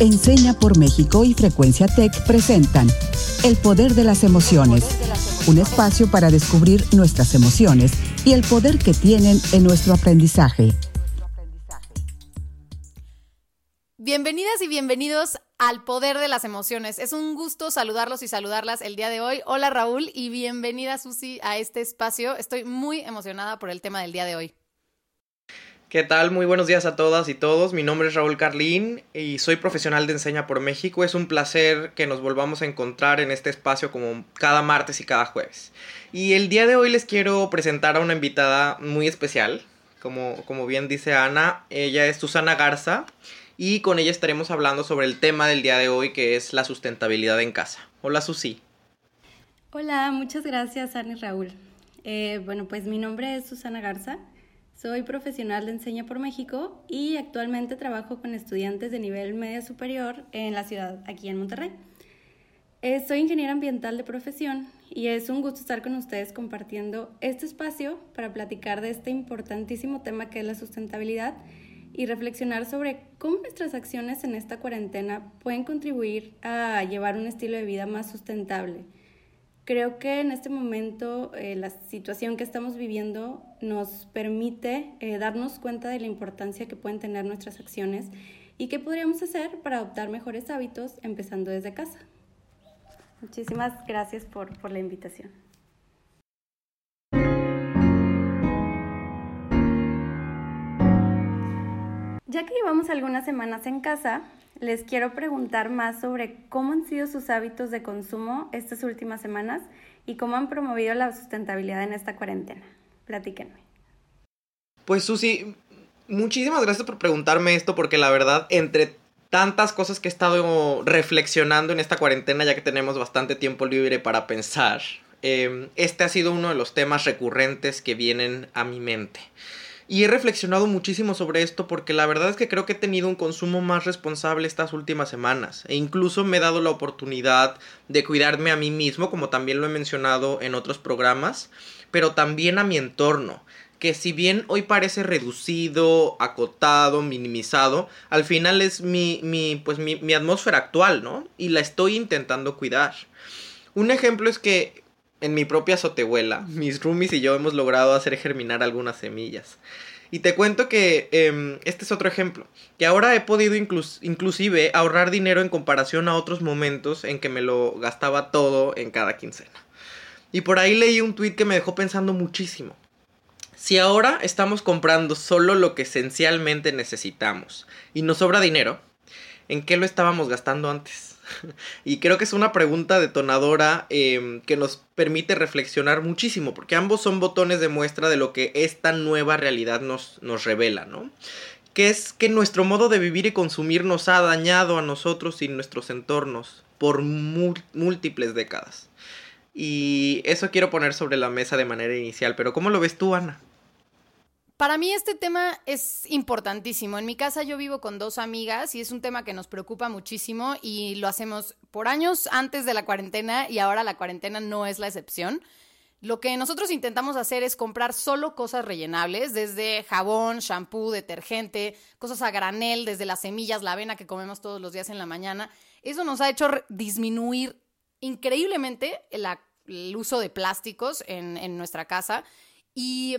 Enseña por México y Frecuencia Tech presentan El Poder de las Emociones, un espacio para descubrir nuestras emociones y el poder que tienen en nuestro aprendizaje. Bienvenidas y bienvenidos al Poder de las Emociones. Es un gusto saludarlos y saludarlas el día de hoy. Hola Raúl y bienvenida Susi a este espacio. Estoy muy emocionada por el tema del día de hoy. ¿Qué tal? Muy buenos días a todas y todos. Mi nombre es Raúl Carlín y soy profesional de Enseña por México. Es un placer que nos volvamos a encontrar en este espacio como cada martes y cada jueves. Y el día de hoy les quiero presentar a una invitada muy especial. Como, como bien dice Ana, ella es Susana Garza y con ella estaremos hablando sobre el tema del día de hoy que es la sustentabilidad en casa. Hola Susi. Hola, muchas gracias Ana y Raúl. Eh, bueno, pues mi nombre es Susana Garza. Soy profesional de Enseña por México y actualmente trabajo con estudiantes de nivel medio superior en la ciudad, aquí en Monterrey. Eh, soy ingeniera ambiental de profesión y es un gusto estar con ustedes compartiendo este espacio para platicar de este importantísimo tema que es la sustentabilidad y reflexionar sobre cómo nuestras acciones en esta cuarentena pueden contribuir a llevar un estilo de vida más sustentable Creo que en este momento eh, la situación que estamos viviendo nos permite eh, darnos cuenta de la importancia que pueden tener nuestras acciones y qué podríamos hacer para adoptar mejores hábitos empezando desde casa. Muchísimas gracias por, por la invitación. Ya que llevamos algunas semanas en casa, les quiero preguntar más sobre cómo han sido sus hábitos de consumo estas últimas semanas y cómo han promovido la sustentabilidad en esta cuarentena. Platíquenme. Pues Susi, muchísimas gracias por preguntarme esto porque la verdad, entre tantas cosas que he estado reflexionando en esta cuarentena, ya que tenemos bastante tiempo libre para pensar, em, este ha sido uno de los temas recurrentes que vienen a mi mente. Y he reflexionado muchísimo sobre esto porque la verdad es que creo que he tenido un consumo más responsable estas últimas semanas. E incluso me he dado la oportunidad de cuidarme a mí mismo, como también lo he mencionado en otros programas, pero también a mi entorno que si bien hoy parece reducido, acotado, minimizado, al final es mi, mi pues mi, mi, atmósfera actual, ¿no? Y la estoy intentando cuidar. Un ejemplo es que en mi propia azotehuela, mis roomies y yo hemos logrado hacer germinar algunas semillas. Y te cuento que em, este es otro ejemplo, que ahora he podido inclusive ahorrar dinero en comparación a otros momentos en que me lo gastaba todo en cada quincena. Y por ahí leí un tweet que me dejó pensando muchísimo. Si ahora estamos comprando solo lo que esencialmente necesitamos y nos sobra dinero, ¿en qué lo estábamos gastando antes? y creo que es una pregunta detonadora em, que nos permite reflexionar muchísimo, porque ambos son botones de muestra de lo que esta nueva realidad nos, nos revela, ¿no? Que es que nuestro modo de vivir y consumir nos ha dañado a nosotros y nuestros entornos por múltiples décadas. Y eso quiero poner sobre la mesa de manera inicial, pero ¿cómo lo ves tú, Ana? Para mí este tema es importantísimo. En mi casa yo vivo con dos amigas y es un tema que nos preocupa muchísimo y lo hacemos por años antes de la cuarentena y ahora la cuarentena no es la excepción. Lo que nosotros intentamos hacer es comprar solo cosas rellenables, desde jabón, shampoo, detergente, cosas a granel, desde las semillas, la avena que comemos todos los días en la mañana. Eso nos ha hecho disminuir increíblemente el uso de plásticos en, nuestra casa y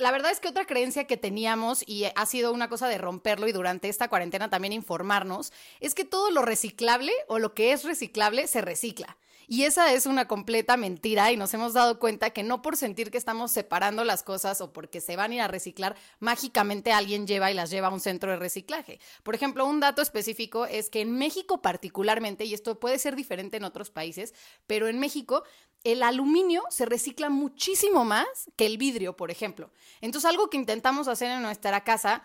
la verdad es que otra creencia que teníamos, y ha sido una cosa de romperlo y durante esta cuarentena también informarnos, es que todo lo reciclable o lo que es reciclable se recicla. Y esa es una completa mentira y nos hemos dado cuenta que no por sentir que estamos separando las cosas o porque se van a ir a reciclar, mágicamente alguien lleva y las lleva a un centro de reciclaje. Por ejemplo, un dato específico es que en México particularmente, y esto puede ser diferente en otros países, pero en México el aluminio se recicla muchísimo más que el vidrio, por ejemplo. Entonces, algo que intentamos hacer en nuestra casa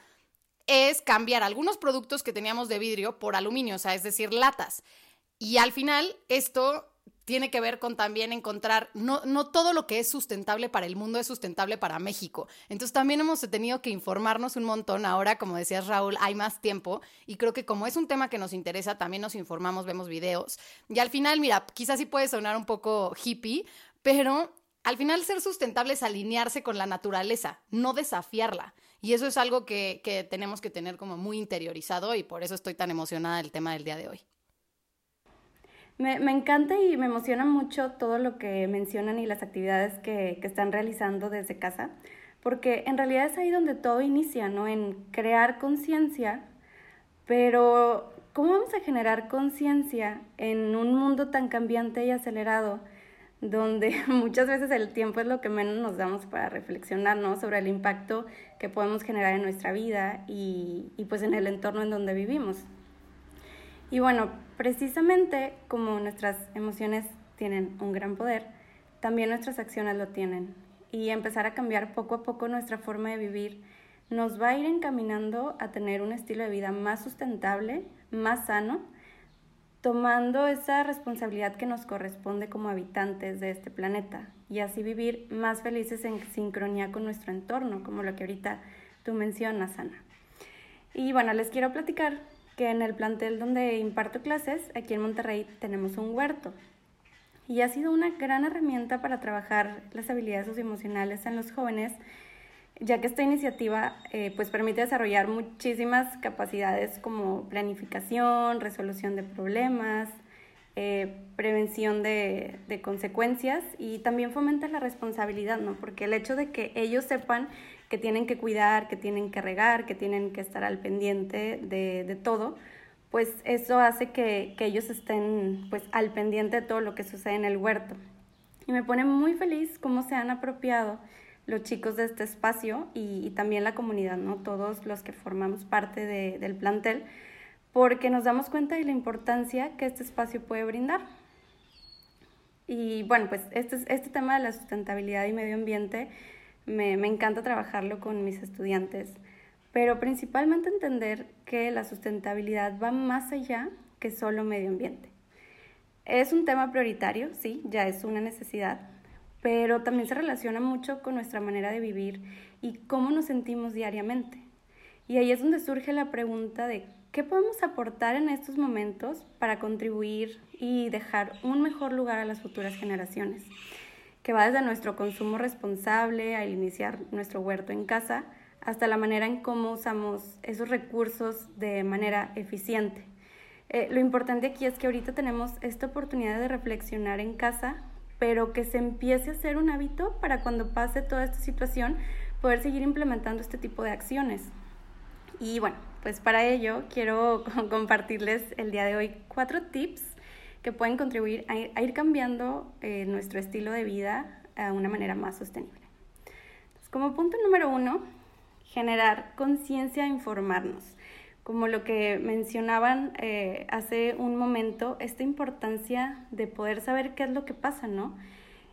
es cambiar algunos productos que teníamos de vidrio por aluminio, o sea, es decir, latas. Y al final, esto tiene que ver con también encontrar, no, no todo lo que es sustentable para el mundo es sustentable para México. Entonces también hemos tenido que informarnos un montón. Ahora, como decías Raúl, hay más tiempo y creo que como es un tema que nos interesa, también nos informamos, vemos videos. Y al final, mira, quizás sí puede sonar un poco hippie, pero al final ser sustentable es alinearse con la naturaleza, no desafiarla. Y eso es algo que, que tenemos que tener como muy interiorizado y por eso estoy tan emocionada del tema del día de hoy. Me, me, encanta y me emociona mucho todo lo que mencionan y las actividades que, que, están realizando desde casa, porque en realidad es ahí donde todo inicia, ¿no? En crear conciencia, pero ¿cómo vamos a generar conciencia en un mundo tan cambiante y acelerado? donde muchas veces el tiempo es lo que menos nos damos para reflexionar ¿no? sobre el impacto que podemos generar en nuestra vida y, y, pues en el entorno en donde vivimos. Y bueno, precisamente como nuestras emociones tienen un gran poder, también nuestras acciones lo tienen. Y empezar a cambiar poco a poco nuestra forma de vivir nos va a ir encaminando a tener un estilo de vida más sustentable, más sano tomando esa responsabilidad que nos corresponde como habitantes de este planeta y así vivir más felices en sincronía con nuestro entorno, como lo que ahorita tú mencionas, Ana. Y bueno, les quiero platicar que en el plantel donde imparto clases, aquí en Monterrey, tenemos un huerto. Y ha sido una gran herramienta para trabajar las habilidades socioemocionales en los jóvenes ya que esta iniciativa eh, pues permite desarrollar muchísimas capacidades como planificación, resolución de problemas, eh, prevención de, de, consecuencias y también fomenta la responsabilidad, ¿no? Porque el hecho de que ellos sepan que tienen que cuidar, que tienen que regar, que tienen que estar al pendiente de, de todo, pues eso hace que, que ellos estén pues al pendiente de todo lo que sucede en el huerto. Y me pone muy feliz cómo se han apropiado los chicos de este espacio y, también la comunidad, ¿no? Todos los que formamos parte de, del plantel, porque nos damos cuenta de la importancia que este espacio puede brindar. Y bueno, pues este, este tema de la sustentabilidad y medio ambiente me, me encanta trabajarlo con mis estudiantes, pero principalmente entender que la sustentabilidad va más allá que solo medio ambiente. Es un tema prioritario, sí, ya es una necesidad, pero también se relaciona mucho con nuestra manera de vivir y cómo nos sentimos diariamente. Y ahí es donde surge la pregunta de qué podemos aportar en estos momentos para contribuir y dejar un mejor lugar a las futuras generaciones, que va desde nuestro consumo responsable al iniciar nuestro huerto en casa hasta la manera en cómo usamos esos recursos de manera eficiente. Eh, lo importante aquí es que ahorita tenemos esta oportunidad de reflexionar en casa pero que se empiece a hacer un hábito para cuando pase toda esta situación poder seguir implementando este tipo de acciones. Y bueno, pues para ello quiero compartirles el día de hoy cuatro tips que pueden contribuir a ir cambiando eh, nuestro estilo de vida a una manera más sostenible. como punto número uno, generar conciencia e informarnos como lo que mencionaban eh, hace un momento, esta importancia de poder saber qué es lo que pasa, ¿no?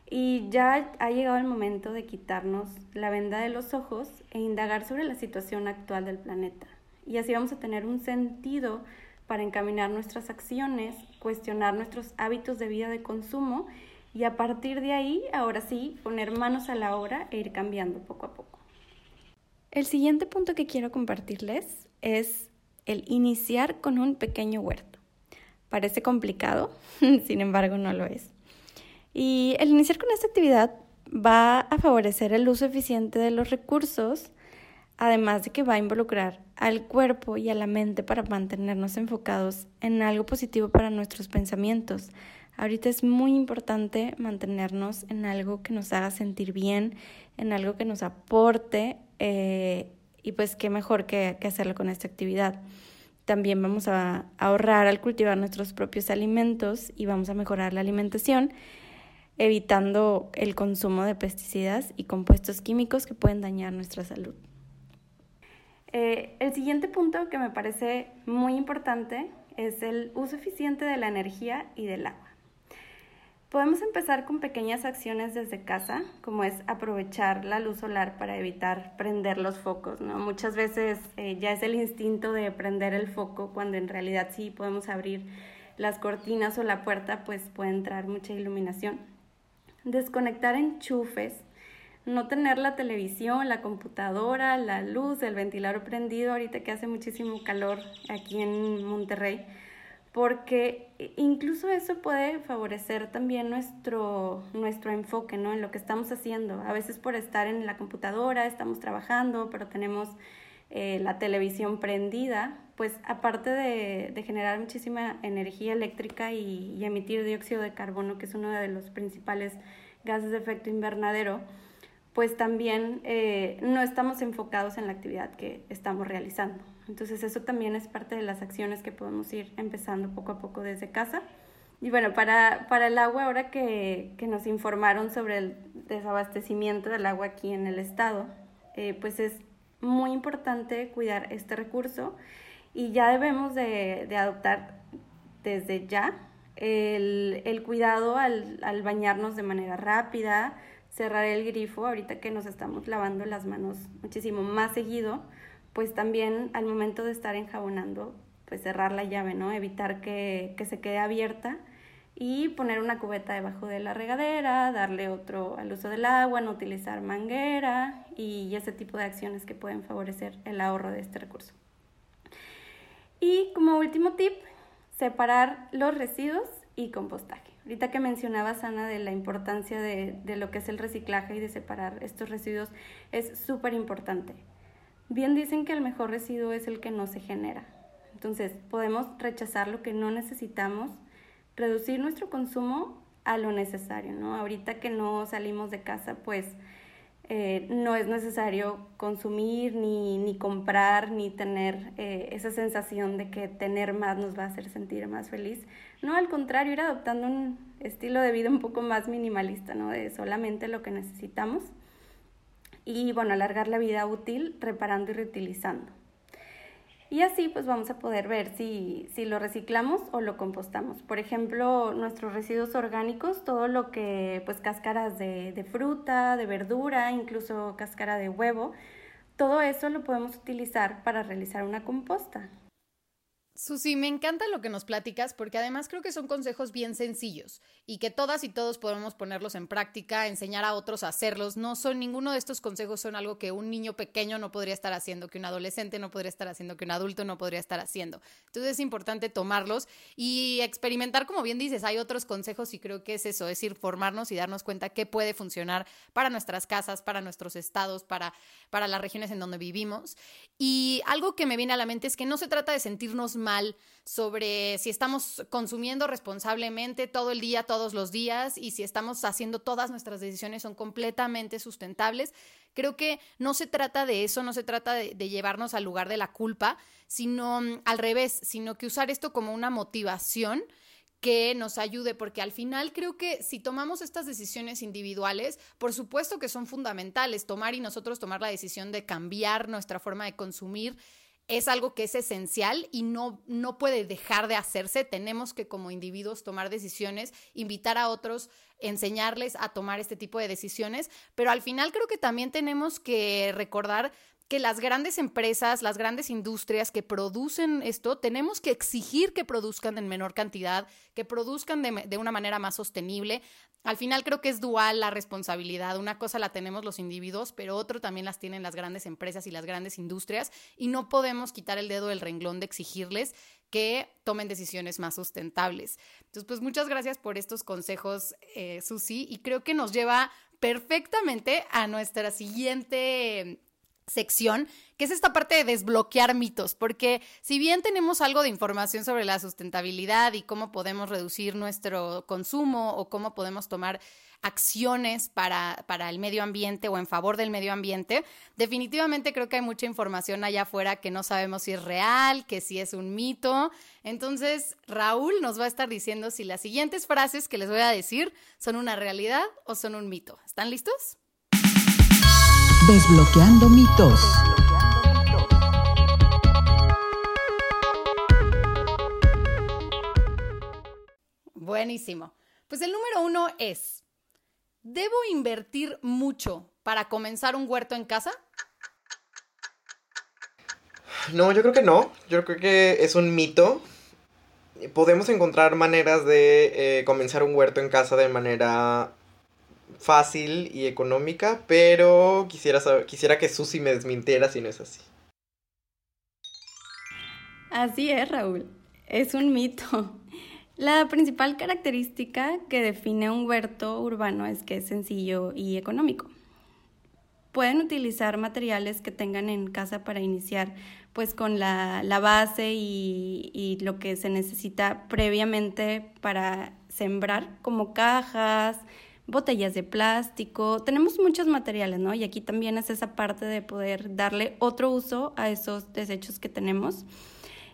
Y ya ha llegado el momento de quitarnos la venda de los ojos e indagar sobre la situación actual del planeta. Y así vamos a tener un sentido para encaminar nuestras acciones, cuestionar nuestros hábitos de vida de consumo y a partir de ahí, ahora sí, poner manos a la obra e ir cambiando poco a poco. El siguiente punto que quiero compartirles es el iniciar con un pequeño huerto. Parece complicado, sin embargo no lo es. Y el iniciar con esta actividad va a favorecer el uso eficiente de los recursos, además de que va a involucrar al cuerpo y a la mente para mantenernos enfocados en algo positivo para nuestros pensamientos. Ahorita es muy importante mantenernos en algo que nos haga sentir bien, en algo que nos aporte eh, y pues qué mejor que, hacerlo con esta actividad. También vamos a ahorrar al cultivar nuestros propios alimentos y vamos a mejorar la alimentación, evitando el consumo de pesticidas y compuestos químicos que pueden dañar nuestra salud. Eh, el siguiente punto que me parece muy importante es el uso eficiente de la energía y del agua. Podemos empezar con pequeñas acciones desde casa, como es aprovechar la luz solar para evitar prender los focos. ¿no? Muchas veces eh, ya es el instinto de prender el foco cuando en realidad sí podemos abrir las cortinas o la puerta, pues puede entrar mucha iluminación. Desconectar enchufes, no tener la televisión, la computadora, la luz, el ventilador prendido ahorita que hace muchísimo calor aquí en Monterrey porque incluso eso puede favorecer también nuestro, nuestro enfoque ¿no? en lo que estamos haciendo. A veces por estar en la computadora estamos trabajando, pero tenemos eh, la televisión prendida, pues aparte de, generar muchísima energía eléctrica y, emitir dióxido de carbono, que es uno de los principales gases de efecto invernadero, pues también eh, no estamos enfocados en la actividad que estamos realizando. Entonces eso también es parte de las acciones que podemos ir empezando poco a poco desde casa. Y bueno, para, para el agua, ahora que, que, nos informaron sobre el desabastecimiento del agua aquí en el estado, eh, pues es muy importante cuidar este recurso y ya debemos de, de adoptar desde ya el, el cuidado al, al, bañarnos de manera rápida, cerrar el grifo, ahorita que nos estamos lavando las manos muchísimo más seguido, pues también al momento de estar enjabonando, pues cerrar la llave, ¿no? Evitar que, que se quede abierta y poner una cubeta debajo de la regadera, darle otro al uso del agua, no utilizar manguera y ese tipo de acciones que pueden favorecer el ahorro de este recurso. Y como último tip, separar los residuos y compostaje. Ahorita que mencionabas, Ana, de la importancia de, de lo que es el reciclaje y de separar estos residuos, es súper importante. Bien dicen que el mejor residuo es el que no se genera. Entonces, podemos rechazar lo que no necesitamos, reducir nuestro consumo a lo necesario, ¿no? Ahorita que no salimos de casa, pues eh, no es necesario consumir, ni, ni comprar, ni tener eh, esa sensación de que tener más nos va a hacer sentir más feliz. No, al contrario, ir adoptando un estilo de vida un poco más minimalista, ¿no? De solamente lo que necesitamos y bueno, alargar la vida útil reparando y reutilizando. Y así pues vamos a poder ver si, si, lo reciclamos o lo compostamos. Por ejemplo, nuestros residuos orgánicos, todo lo que pues cáscaras de, de fruta, de verdura, incluso cáscara de huevo, todo eso lo podemos utilizar para realizar una composta. Susi, me encanta lo que nos platicas porque además creo que son consejos bien sencillos y que todas y todos podemos ponerlos en práctica, enseñar a otros a hacerlos. No son ninguno de estos consejos son algo que un niño pequeño no podría estar haciendo, que un adolescente no podría estar haciendo, que un adulto no podría estar haciendo. Entonces es importante tomarlos y experimentar, como bien dices, hay otros consejos y creo que es eso, es ir formarnos y darnos cuenta qué puede funcionar para nuestras casas, para nuestros estados, para, para las regiones en donde vivimos. Y algo que me viene a la mente es que no se trata de sentirnos mal sobre si estamos consumiendo responsablemente todo el día, todos los días y si estamos haciendo todas nuestras decisiones son completamente sustentables. Creo que no se trata de eso, no se trata de, de llevarnos al lugar de la culpa, sino mm, al revés, sino que usar esto como una motivación que nos ayude, porque al final creo que si tomamos estas decisiones individuales, por supuesto que son fundamentales, tomar y nosotros tomar la decisión de cambiar nuestra forma de consumir es algo que es esencial y no, no puede dejar de hacerse. Tenemos que como individuos tomar decisiones, invitar a otros, enseñarles a tomar este tipo de decisiones, pero al final creo que también tenemos que recordar que las grandes empresas, las grandes industrias que producen esto, tenemos que exigir que produzcan en menor cantidad, que produzcan de, una manera más sostenible. Al final creo que es dual la responsabilidad. Una cosa la tenemos los individuos, pero otro también las tienen las grandes empresas y las grandes industrias y no podemos quitar el dedo del renglón de exigirles que tomen decisiones más sustentables. Entonces, pues muchas gracias por estos consejos, eh, Susi, y creo que nos lleva perfectamente a nuestra siguiente sección, que es esta parte de desbloquear mitos, porque si bien tenemos algo de información sobre la sustentabilidad y cómo podemos reducir nuestro consumo o cómo podemos tomar acciones para, para el medio ambiente o en favor del medio ambiente, definitivamente creo que hay mucha información allá afuera que no sabemos si es real, que si es un mito. Entonces, Raúl nos va a estar diciendo si las siguientes frases que les voy a decir son una realidad o son un mito. ¿Están listos? Desbloqueando mitos. Buenísimo. Pues el número uno es, ¿debo invertir mucho para comenzar un huerto en casa? No, yo creo que no. Yo creo que es un mito. Podemos encontrar maneras de eh, comenzar un huerto en casa de manera fácil y económica, pero quisiera, saber, quisiera que Susi me desmintiera si no es así. Así es, Raúl. Es un mito. La principal característica que define un huerto urbano es que es sencillo y económico. Pueden utilizar materiales que tengan en casa para iniciar pues con la, base y, y lo que se necesita previamente para sembrar, como cajas, botellas de plástico, tenemos muchos materiales, ¿no? Y aquí también es esa parte de poder darle otro uso a esos desechos que tenemos.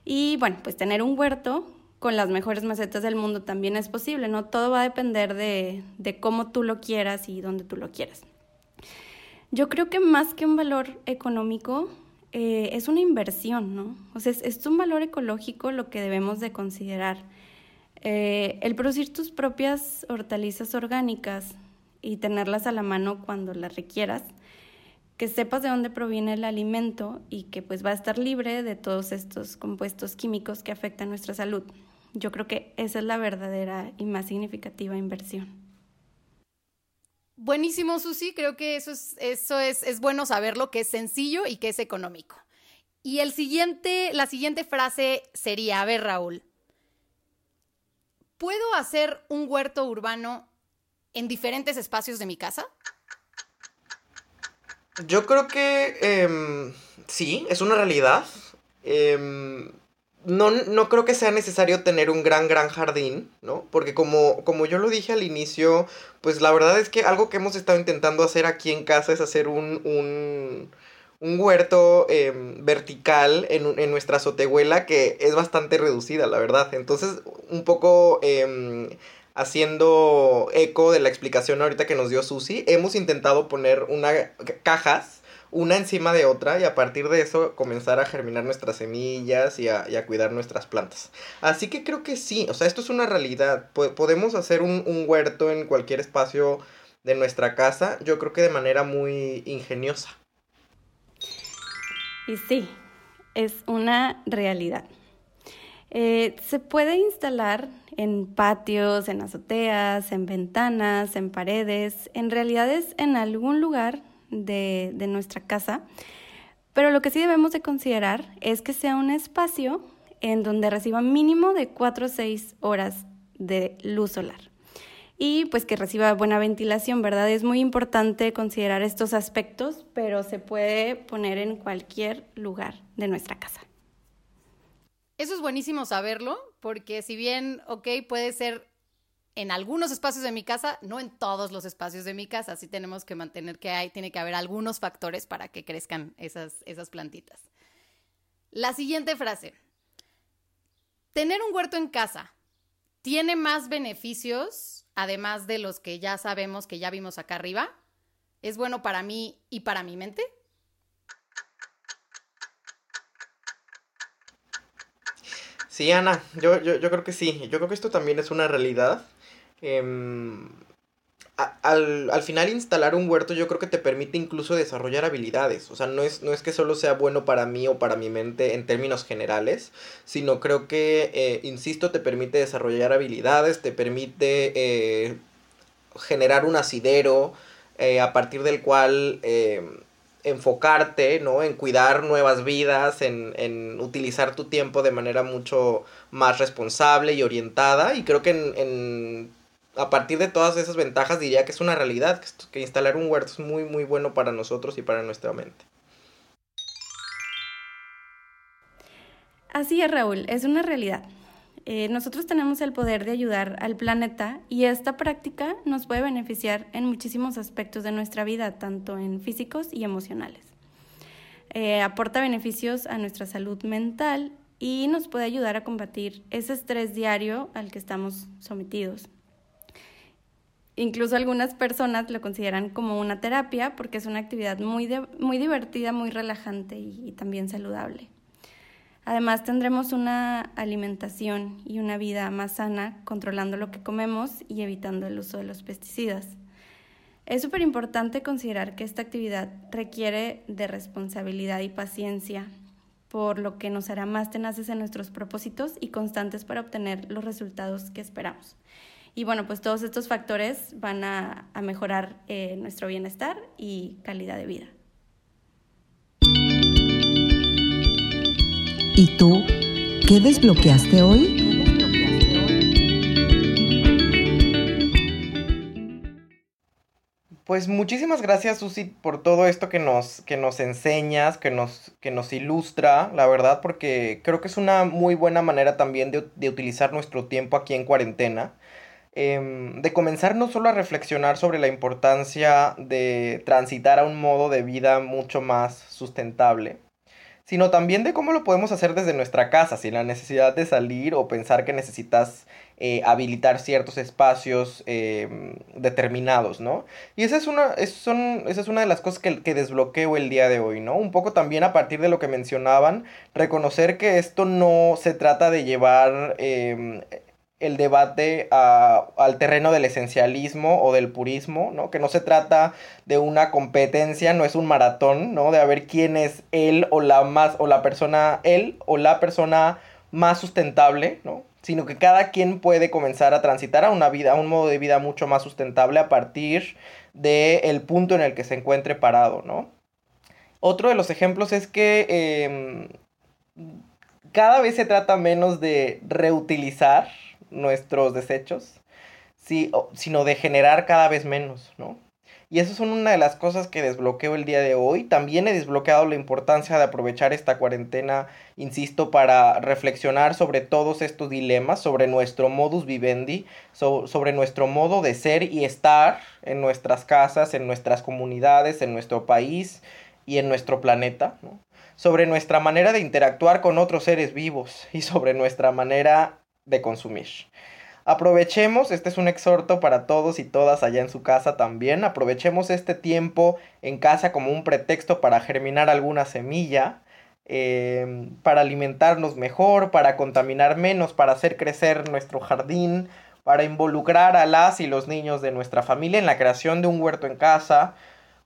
Y bueno, pues tener un huerto con las mejores macetas del mundo también es posible, ¿no? Todo va a depender de, de cómo tú lo quieras y dónde tú lo quieras. Yo creo que más que un valor económico, eh, es una inversión, ¿no? O sea, es, es, un valor ecológico lo que debemos de considerar. Eh, el producir tus propias hortalizas orgánicas y tenerlas a la mano cuando las requieras, que sepas de dónde proviene el alimento y que pues va a estar libre de todos estos compuestos químicos que afectan nuestra salud. Yo creo que esa es la verdadera y más significativa inversión. Buenísimo, Susi. Creo que eso es, eso es, es bueno saberlo, que es sencillo y que es económico. Y el siguiente, la siguiente frase sería, a ver, Raúl, ¿puedo hacer un huerto urbano en diferentes espacios de mi casa? Yo creo que em, sí, es una realidad. Em, no, no creo que sea necesario tener un gran, gran jardín, ¿no? Porque como, como yo lo dije al inicio, pues la verdad es que algo que hemos estado intentando hacer aquí en casa es hacer un, un, un huerto em, vertical en, en, nuestra azotehuela que es bastante reducida, la verdad. Entonces, un poco em, haciendo eco de la explicación ahorita que nos dio Susi, hemos intentado poner una cajas una encima de otra y a partir de eso comenzar a germinar nuestras semillas y a, cuidar nuestras plantas. Así que creo que sí, o sea, esto es una realidad. podemos hacer un, un, huerto en cualquier espacio de nuestra casa, yo creo que de manera muy ingeniosa. Y sí, es una realidad. Eh, se puede instalar en patios, en azoteas, en ventanas, en paredes, en realidades en algún lugar de, nuestra casa. Pero lo que sí debemos de considerar es que sea un espacio en donde reciba mínimo de 4 o 6 horas de luz solar. Y pues que reciba buena ventilación, ¿verdad? Es muy importante considerar estos aspectos, pero se puede poner en cualquier lugar de nuestra casa. Eso es buenísimo saberlo, porque si bien, ok, puede ser en algunos espacios de mi casa, no en todos los espacios de mi casa. Sí tenemos que mantener que hay, tiene que haber algunos factores para que crezcan esas, esas plantitas. La siguiente frase. Tener un huerto en casa tiene más beneficios, además de los que ya sabemos que ya vimos acá arriba. ¿Es bueno para mí y para mi mente? Sí, Ana, yo, yo, creo que sí. Yo creo que esto también es una realidad. Al, al, final instalar un huerto yo creo que te permite incluso desarrollar habilidades. O sea, no es, no es que solo sea bueno para mí o para mi mente en términos generales, sino creo que, eh, insisto, te permite desarrollar habilidades, te permite eh, generar un asidero eh, a partir del cual enfocarte, ¿no? En cuidar nuevas vidas, en, en, utilizar tu tiempo de manera mucho más responsable y orientada. Y creo que en a partir de todas esas ventajas diría que es una realidad, que, instalar un huerto es muy muy bueno para nosotros y para nuestra mente. Así es, Raúl, es una realidad. Eh, nosotros tenemos el poder de ayudar al planeta y esta práctica nos puede beneficiar en muchísimos aspectos de nuestra vida, tanto en físicos y emocionales. Eh, aporta beneficios a nuestra salud mental y nos puede ayudar a combatir ese estrés diario al que estamos sometidos. Incluso algunas personas lo consideran como una terapia porque es una actividad muy, muy divertida, muy relajante y, también saludable. Además tendremos una alimentación y una vida más sana controlando lo que comemos y evitando el uso de los pesticidas. Es súper importante considerar que esta actividad requiere de responsabilidad y paciencia, por lo que nos hará más tenaces en nuestros propósitos y constantes para obtener los resultados que esperamos. Y bueno, pues todos estos factores van a, mejorar eh, nuestro bienestar y calidad de vida. ¿Y tú ¿Qué desbloqueaste hoy? Pues muchísimas gracias, Susi, por todo esto que nos, que nos enseñas, que nos, que nos ilustra, la verdad, porque creo que es una muy buena manera también de, de utilizar nuestro tiempo aquí en cuarentena. Em, de comenzar no solo a reflexionar sobre la importancia de transitar a un modo de vida mucho más sustentable, sino también de cómo lo podemos hacer desde nuestra casa, sin la necesidad de salir o pensar que necesitas eh, habilitar ciertos espacios em, determinados, ¿no? Y esa es una, son, esa es una de las cosas que, que, desbloqueo el día de hoy, ¿no? Un poco también a partir de lo que mencionaban, reconocer que esto no se trata de llevar em, el debate al terreno del esencialismo o del purismo, ¿no? Que no se trata de una competencia, no es un maratón, ¿no? De a ver quién es él o la más, o la persona, él o la persona más sustentable, ¿no? Sino que cada quien puede comenzar a transitar a una vida, a un modo de vida mucho más sustentable a partir del el punto en el que se encuentre parado, ¿no? Otro de los ejemplos es que em, cada vez se trata menos de reutilizar, nuestros desechos, sino de generar cada vez menos, ¿no? Y eso son una de las cosas que desbloqueo el día de hoy. También he desbloqueado la importancia de aprovechar esta cuarentena, insisto, para reflexionar sobre todos estos dilemas, sobre nuestro modus vivendi, sobre nuestro modo de ser y estar en nuestras casas, en nuestras comunidades, en nuestro país y en nuestro planeta, sobre nuestra manera de interactuar con otros seres vivos y sobre nuestra manera de consumir. Aprovechemos, este es un exhorto para todos y todas allá en su casa también, aprovechemos este tiempo en casa como un pretexto para germinar alguna semilla, em, para alimentarnos mejor, para contaminar menos, para hacer crecer nuestro jardín, para involucrar a las y los niños de nuestra familia en la creación de un huerto en casa,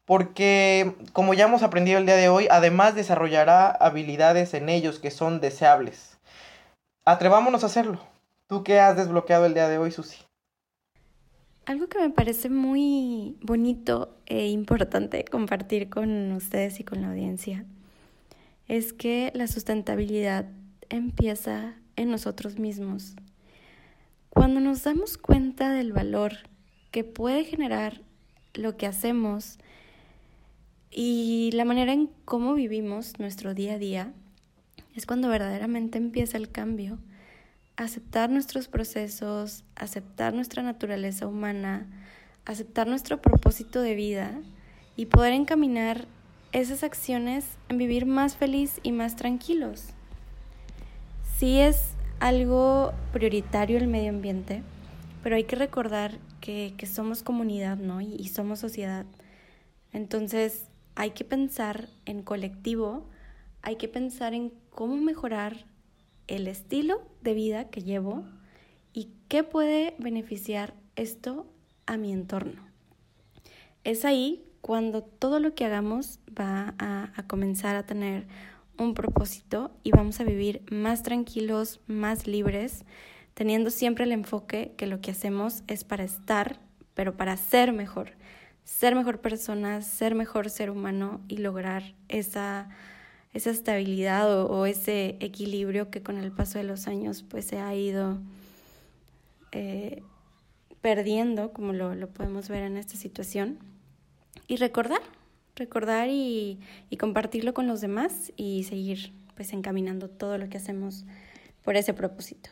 porque como ya hemos aprendido el día de hoy, además desarrollará habilidades en ellos que son deseables. Atrevámonos a hacerlo. ¿Tú qué has desbloqueado el día de hoy, Susi? Algo que me parece muy bonito e importante compartir con ustedes y con la audiencia es que la sustentabilidad empieza en nosotros mismos. Cuando nos damos cuenta del valor que puede generar lo que hacemos y la manera en cómo vivimos nuestro día a día, es cuando verdaderamente empieza el cambio aceptar nuestros procesos, aceptar nuestra naturaleza humana, aceptar nuestro propósito de vida y poder encaminar esas acciones en vivir más feliz y más tranquilos. Sí es algo prioritario el medio ambiente, pero hay que recordar que, somos comunidad, ¿no? y somos sociedad. Entonces hay que pensar en colectivo, hay que pensar en cómo mejorar el estilo de vida que llevo y qué puede beneficiar esto a mi entorno. Es ahí cuando todo lo que hagamos va a, comenzar a tener un propósito y vamos a vivir más tranquilos, más libres, teniendo siempre el enfoque que lo que hacemos es para estar, pero para ser mejor, ser mejor persona, ser mejor ser humano y lograr esa esa estabilidad o, ese equilibrio que con el paso de los años pues se ha ido eh, perdiendo, como lo, lo, podemos ver en esta situación. Y recordar, recordar y, y compartirlo con los demás y seguir pues encaminando todo lo que hacemos por ese propósito.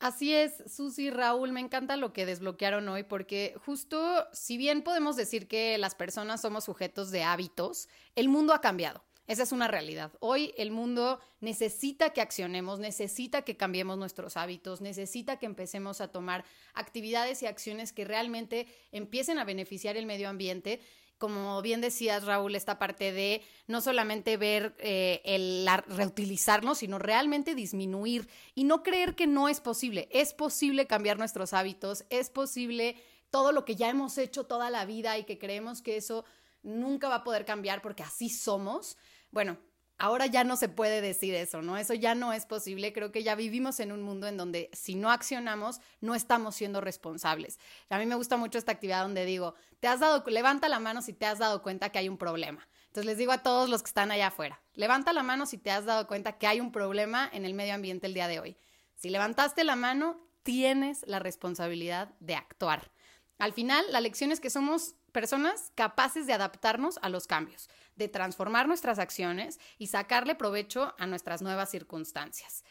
Así es, Susi, Raúl, me encanta lo que desbloquearon hoy porque justo, si bien podemos decir que las personas somos sujetos de hábitos, el mundo ha cambiado. Esa es una realidad. Hoy el mundo necesita que accionemos, necesita que cambiemos nuestros hábitos, necesita que empecemos a tomar actividades y acciones que realmente empiecen a beneficiar el medio ambiente como bien decías, Raúl, esta parte de no solamente ver eh, el reutilizarnos, sino realmente disminuir y no creer que no es posible. Es posible cambiar nuestros hábitos, es posible todo lo que ya hemos hecho toda la vida y que creemos que eso nunca va a poder cambiar porque así somos. Bueno, Ahora ya no se puede decir eso, ¿no? Eso ya no es posible. Creo que ya vivimos en un mundo en donde si no accionamos, no estamos siendo responsables. A mí me gusta mucho esta actividad donde digo, te has dado, levanta la mano si te has dado cuenta que hay un problema. Entonces les digo a todos los que están allá afuera, levanta la mano si te has dado cuenta que hay un problema en el medio ambiente el día de hoy. Si levantaste la mano, tienes la responsabilidad de actuar. Al final, la lección es que somos personas capaces de adaptarnos a los cambios, de transformar nuestras acciones y sacarle provecho a nuestras nuevas circunstancias.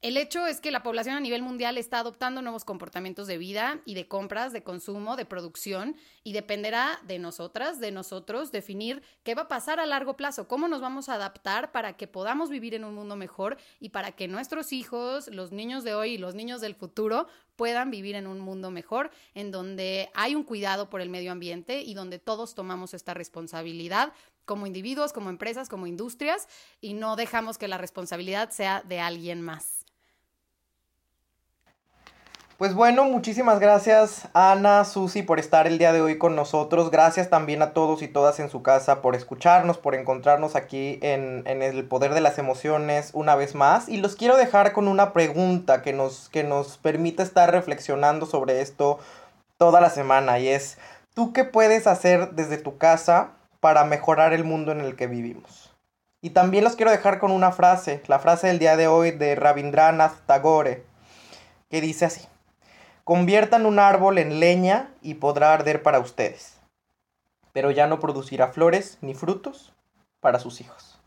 El hecho es que la población a nivel mundial está adoptando nuevos comportamientos de vida y de compras, de consumo, de producción, y dependerá de nosotras, de nosotros, definir qué va a pasar a largo plazo, cómo nos vamos a adaptar para que podamos vivir en un mundo mejor y para que nuestros hijos, los niños de hoy y los niños del futuro puedan vivir en un mundo mejor, en donde hay un cuidado por el medio ambiente y donde todos tomamos esta responsabilidad como individuos, como empresas, como industrias, y no dejamos que la responsabilidad sea de alguien más. Pues bueno, muchísimas gracias Ana, Susi por estar el día de hoy con nosotros. Gracias también a todos y todas en su casa por escucharnos, por encontrarnos aquí en, el poder de las emociones una vez más. Y los quiero dejar con una pregunta que nos, que nos permite estar reflexionando sobre esto toda la semana. Y es, ¿tú qué puedes hacer desde tu casa para mejorar el mundo en el que vivimos? Y también los quiero dejar con una frase, la frase del día de hoy de Rabindranath Tagore, que dice así. Conviertan un árbol en leña y podrá arder para ustedes, pero ya no producirá flores ni frutos para sus hijos.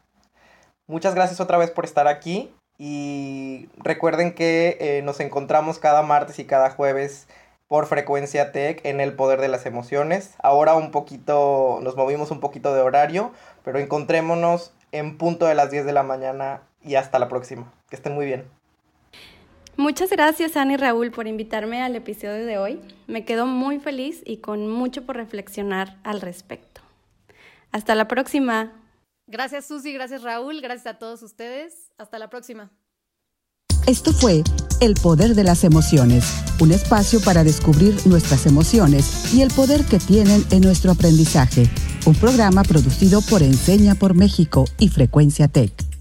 Muchas gracias otra vez por estar aquí y recuerden que eh, nos encontramos cada martes y cada jueves por frecuencia tech en el poder de las emociones. Ahora un poquito, nos movimos un poquito de horario, pero encontrémonos en punto de las 10 de la mañana y hasta la próxima. Que estén muy bien. Muchas gracias, Ana y Raúl, por invitarme al episodio de hoy. Me quedo muy feliz y con mucho por reflexionar al respecto. Hasta la próxima. Gracias, Susi, gracias, Raúl, gracias a todos ustedes. Hasta la próxima. Esto fue El Poder de las Emociones, un espacio para descubrir nuestras emociones y el poder que tienen en nuestro aprendizaje. Un programa producido por Enseña por México y Frecuencia Tech.